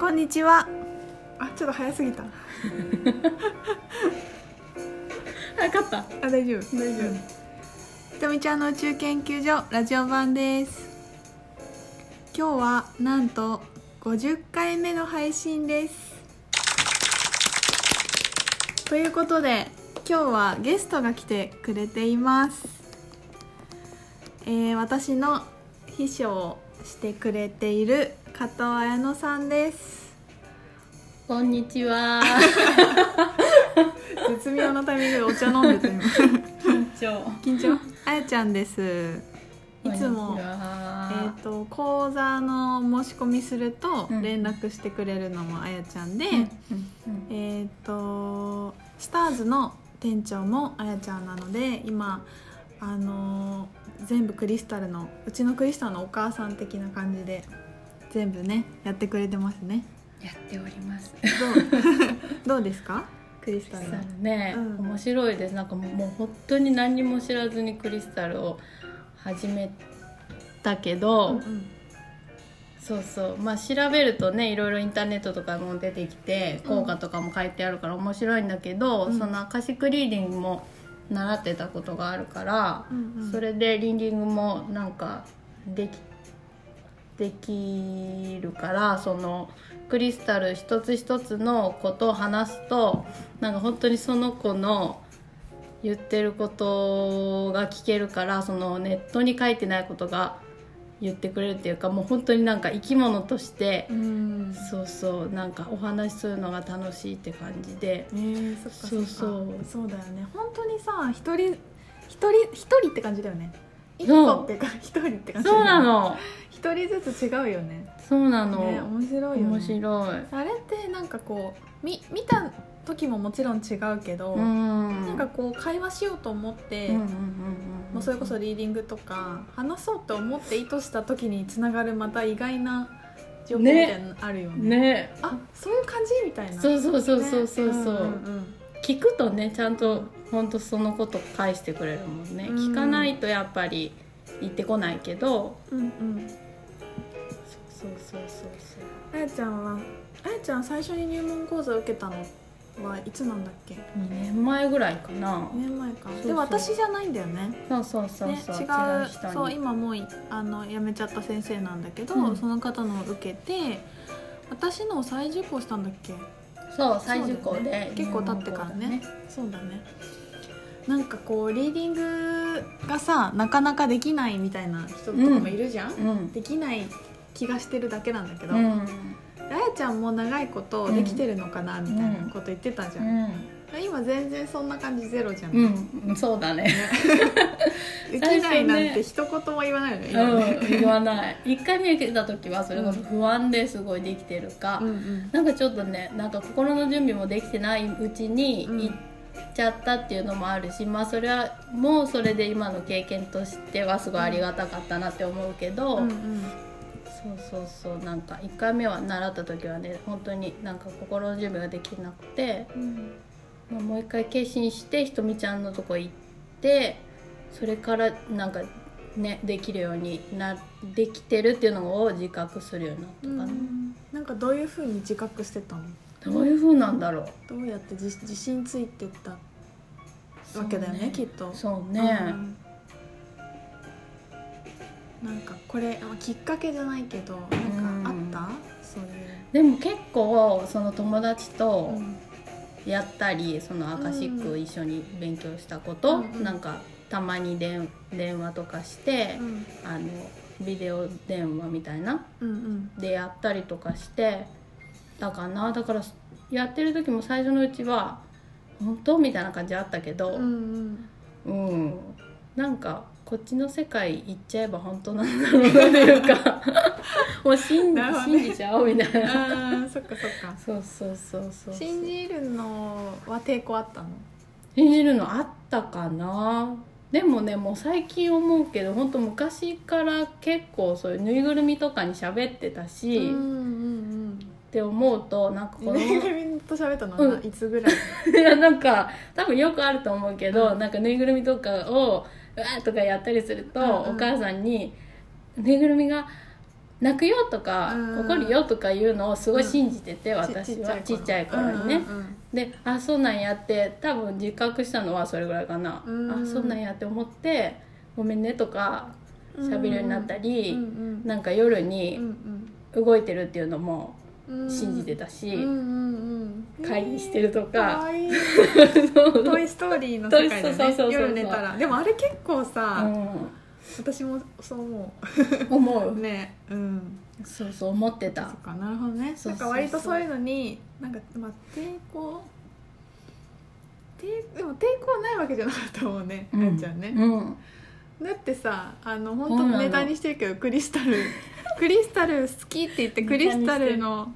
こんにちは。あちょっと早すぎた。早かった。あ大丈夫。大丈夫。ひとみちゃんの宇宙研究所ラジオ版です。今日はなんと50回目の配信です。ということで今日はゲストが来てくれています。えー、私の秘書をしてくれている加藤彩乃さんです。こんにちは。絶妙なタイミングでお茶飲んでて今。緊張。緊張？あやちゃんです。いつもえは。ー、と講座の申し込みするとうん。連絡してくれるのもあやちゃんで、うんうんえっ、とスターズの店長もあやちゃんなので今あのー全部クリスタルのうちのクリスタルのお母さん的な感じで全部ねやってくれてますね。やっております。どう？どうですか？クリスタルね、うん。面白いです。なんかもう本当に何にも知らずにクリスタルを始めたけど、うんうん。そうそう。まあ調べるとねいろいろインターネットとかも出てきて効果とかも書いてあるから面白いんだけど、うん。そのアカシックリーディングも習ってたことがあるから、うんうん。それでリーディングもなんかできできるからそのクリスタル一つ一つのことを話すとなんか本当にその子の言ってることが聞けるからそのネットに書いてないことが言ってくれるっていうかもう本当になんか生き物としてうん。そうそうなんかお話しするのが楽しいって感じで。えー、そっかそっか。そうそう。そうだよね。本当にさ一人一人一人って感じだよね一個っていうか一人って感じ。そうなの。一人ずつ違うよね。そうなの、ね面白いよね。面白い。あれってなんかこうみ見た時ももちろん違うけど、うん。なんかこう会話しようと思って、うんうんうんうんもうそれこそリーディングとか話そうと思って意図した時につながるまた意外な情報みたいなのあるよね。ね。あそういう感じ？みたいな。そうそうそうそうそうそう、ね。んん。聞くとねちゃんと本当そのこと返してくれるもんね、うん。聞かないとやっぱり言ってこないけど。うんうん。うんそうそうそう。あやちゃんはあやちゃん最初に入門講座を受けたのはいつなんだっけ？そう2年前ぐらいかな。2年前か。そうそう。でも私じゃないんだよね。そうそうそうね、そう、違うそう今もういあの辞めちゃった先生なんだけど、うん。その方のを受けて私のを再受講したんだっけ？そう再受講で、ね。結構経ってからね。そうだねなんかこうリーディングがさなかなかできないみたいな人とかもいるじゃん、うん。できない気がしてるだけなんだけど、うん。あやちゃんも長いことできてるのかなみたいなこと言ってたじゃん、今全然そんな感じゼロじゃん、うん、うん、そうだね。できないなんて一言も言わないよね。今ね。うん。言わない。1回目受けた時はそれこそ不安ですごいできてるか、うんうん。なんかちょっとねなんか心の準備もできてないうちにうん。行っちゃったっていうのもあるし、まあそれはもうそれで今の経験としてはすごいありがたかったなって思うけど、うんうんそうそうそうなんか1回目は習った時はね本当になんか心の準備ができなくて、うんまあ、もう一回決心してひとみちゃんのとこ行ってそれからなんかねできるようになできてるっていうのを自覚するようになったかな、なんかどういうふうに自覚してたのどういう風なんだろうどうやって自自信ついてったわけだよねきっと。そうね、うん。なんかこれあきっかけじゃないけどなんかあった、そういう、でも結構その友達とうん。やったり、そのアカシック一緒に勉強したこと、うんうん。なんかたまに電電話とかして、うん。あのビデオ電話みたいなうんうん。でやったりとかしてたかな。だからやってる時も最初のうちは本当？みたいな感じあったけどうんうん。うん、なんかこっちの世界行っちゃえば本当なんだろうなっていうか もう信ね。信じちゃおうみたいな。そっかそっか。そうそうそうそう信じるのは抵抗あったの？信じるのあったかな？でもねもう最近思うけど本当昔から結構そういうぬいぐるみとかに喋ってたし、うん。うっんて思うとなんかうんこのぬいぐるみと喋ったのは、うん。いつぐらい？い やなんか多分よくあると思うけど、うん。なんかぬいぐるみとかをうわーとかやったりすると、うんうん。お母さんに「ぬいぐるみが泣くよとかうん怒るよとかいうのをすごい信じてて、私は。ちちっちゃい頃にね、うんうんであそうなんやって多分自覚したのはそれぐらいかな、うん。あそうなんやって思ってごめんねとかうん喋るようになったり、うんうん。なんか夜うんにうん。動いてるっていうのもうん信じてたし、うんうんうん会議してるとか。いい。トイ・ストーリーの世界でね。夜寝たら。でもあれ結構さ、う私もそう思ん、思う。う ね。うん。そうそう思ってた。そっかなるほどね。なんか割とそういうのになんかまあ抵抗抵でも抵抗ないわけじゃなかったもんね、あやちゃんね、うん。だってさあの本当ネタにしてるけどクリスタルクリスタル好きって言ってクリスタルの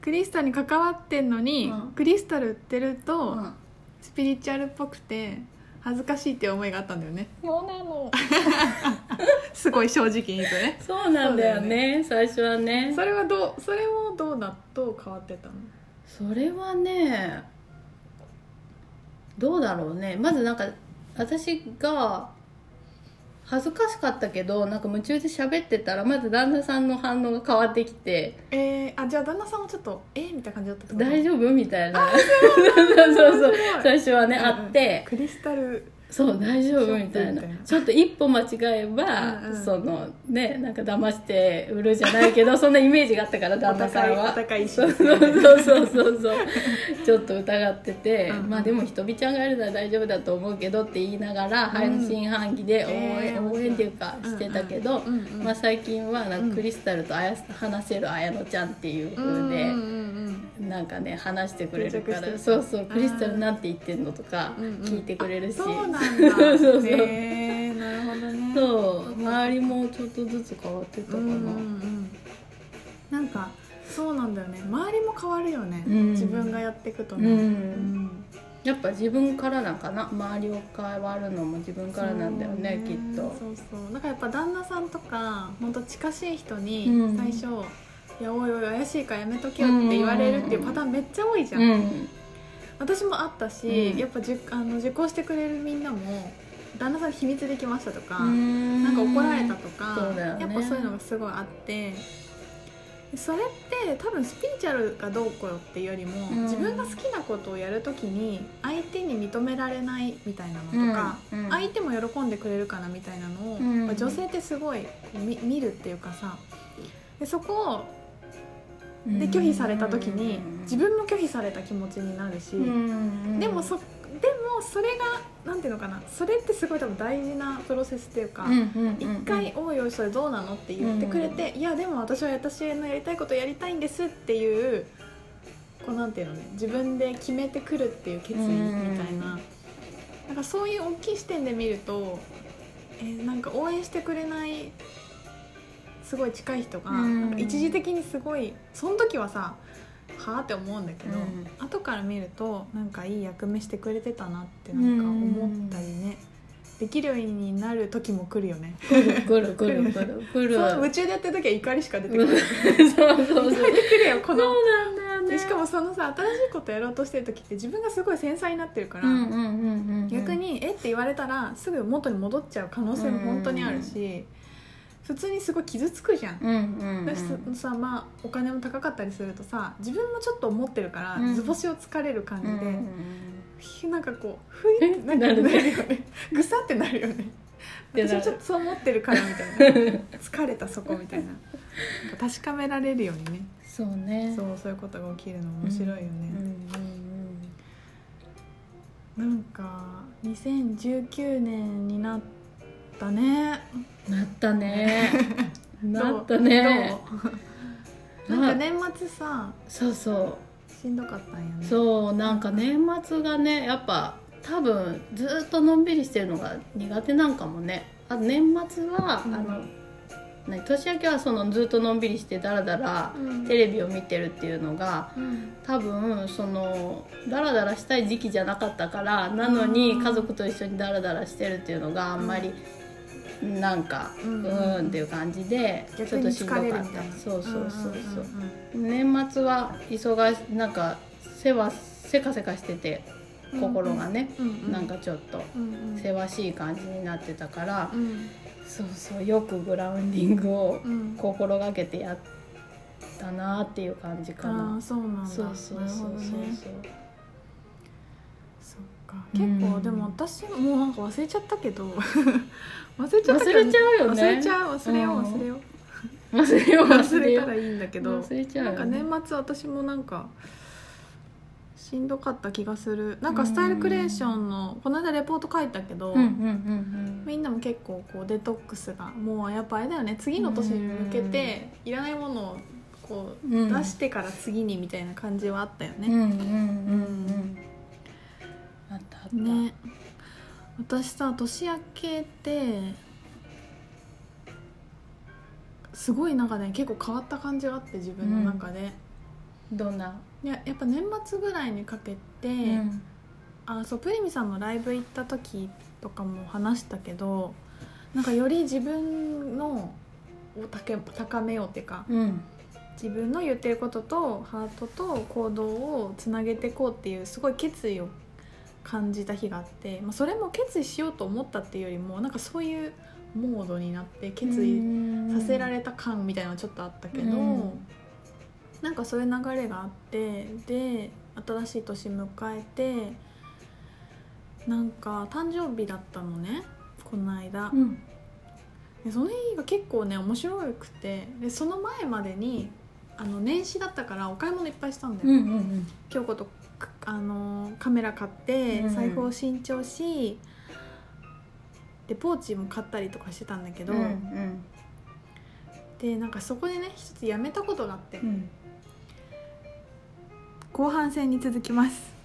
クリスタルに関わってんのに、うん。クリスタル売ってると、うん。スピリチュアルっぽくて恥ずかしいっていう思いがあったんだよね。そうなの。すごい正直に言うとね。そうなんだよね最初はね。それはどうそれもどうなどう変わってたの？それはねどうだろうね。まずなんか私が恥ずかしかったけどなんか夢中で喋ってたらまず旦那さんの反応が変わってきてえー、あじゃあ旦那さんもちょっとえー、みたいな感じだった「大丈夫?」みたいなそうそうそう最初はね、あってクリスタルそう大丈夫みたいな。ちょっと一歩間違えば、うんうん。そのねなんか騙して売るじゃないけど そんなイメージがあったから旦那さんは。お高いそうそうそうそう。ちょっと疑ってて、うんうん。まあでもひとみちゃんがいるなら大丈夫だと思うけどって言いながら半信半疑で応援、えー応援っていうかしてたけど、うんうんまあ、最近はなんかクリスタルとあや話せる綾乃ちゃんっていう風で。うんうんうんなんかね話してくれるからそうそうクリスタルなんて言ってんのとか聞いてくれるし、そうなんだ。そうそうへーなるほどね。そう。周りもちょっとずつ変わってたかな、うんうんうんなんかそうなんだよね。周りも変わるよね、うん。自分がやっていくとうん。ね、うん。やっぱ自分からなんかな。周りを変わるのも自分からなんだよねきっと。そうそう。なんかやっぱ旦那さんとか本当近しい人にうん。最初「いやおいおい怪しいからやめとけよ」って言われるっていうパターンめっちゃ多いじゃん、うん私もあったし、うん。やっぱじゅあの受講してくれるみんなも旦那さんに秘密できましたとか、ななんか怒られたとか、ね。やっぱそういうのがすごいあってそれって多分スピリチュアルがどうこうっていうよりも、うん。自分が好きなことをやるときに相手に認められないみたいなのとか、うん。うん。相手も喜んでくれるかなみたいなのを、うん。女性ってすごい見るっていうかさでそこをで拒否された時に自分も拒否された気持ちになるし、でもそでもそれがなんていうのかなそれってすごい多分大事なプロセスっていうか。一回「おいおいそれどうなの?」って言ってくれて「いやでも私は私のやりたいことやりたいんです」っていうこうなんていうのね自分で決めてくるっていう決意みたいな。なんかそういう大きい視点で見ると、えーなんか応援してくれないすごい近い人が一時的にすごいその時はさはあって思うんだけど、うん。後から見るとなんかいい役目してくれてたなってなんか思ったりね、できるようになる時も来るよね。くるくるくるくる。くる そう夢中でやってる時は怒りしか出てこない。そうそうそう。出てくるよこのそうなんだよね。でしかもそのさ新しいことやろうとしてる時って自分がすごい繊細になってるから、うんうんうんうんうん。逆に「えっ?」て言われたらすぐ元に戻っちゃう可能性も本当にあるし、普通にすごい傷つくじゃん。うんうんうん。さまあお金も高かったりするとさ自分もちょっと思ってるから、うん。図星をつかれる感じで、うんうんひなんかこうふいってなるよね。ぐさってなるよね。私もちょっとそう思ってるからみたいな。疲れたそこみたいな。確かめられるようにね。そうね。そうそういうことが起きるの面白いよね、うんうんなんか2019年になったね。うんなったね。なった どねう？なんか年末さそうそう。しんどかったんやね。そうなんか年末がねやっぱ多分ずっとのんびりしてるのが苦手なんかもね。あ年末は、うん。あの何年明けはそのずっとのんびりしてダラダラうん。テレビを見てるっていうのがうん。多分そのダラダラしたい時期じゃなかったからなのにうん。家族と一緒にダラダラしてるっていうのがあんまりなんかううんーんっていう感じでちょっとしんどかった。そうそうそうそう。うん年末は忙しなんかせわせかせかしてて心がね、なんかちょっとせわしい感じになってたからうん。そうそうよくグラウンディングをうん。心がけてやったなっていう感じかあな。あそうなんだ。そうそうそうそうか。うん。結構でも私もうなんか忘れちゃったけど。忘れちゃったけど。忘れちゃうよね。忘れちゃう忘れよううん。忘れよう。忘れよう。忘忘れたらいいんだけど。忘れちゃうなんか年末私もなんかしんどかった気がする。なんかスタイルクリエーションのこの間レポート書いたけど、うんうんうんみんなも結構こうデトックスがもうやっぱあれだよね。次の年に向けていらないものをこううん。出してから次にみたいな感じはあったよね。うんうんうんうんうんあったあった。ね。私さ年明けてすごいなんかね結構変わった感じがあって自分の中で、どんな？いややっぱ年末ぐらいにかけて、うん。あそうプリミさんのライブ行った時とかも話したけどなんかより自分のを高高めようっていうかうん。自分の言ってることとハートと行動をつなげていこうっていうすごい決意を感じた日があって、まあ、それも決意しようと思ったっていうよりもなんかそういうモードになって決意させられた感みたいなのはちょっとあったけど、うん。なんかそういう流れがあってで新しい年迎えてなんか誕生日だったのねこの間、うん。でその日が結構ね面白くてでその前までにあの年始だったからお買い物いっぱいしたんだよ、うんうん京子とくあのカメラ買ってうん財布を新調し、でポーチも買ったりとかしてたんだけど、うんうん。でなんかそこでね一つやめたことがあって、うん。後半戦に続きます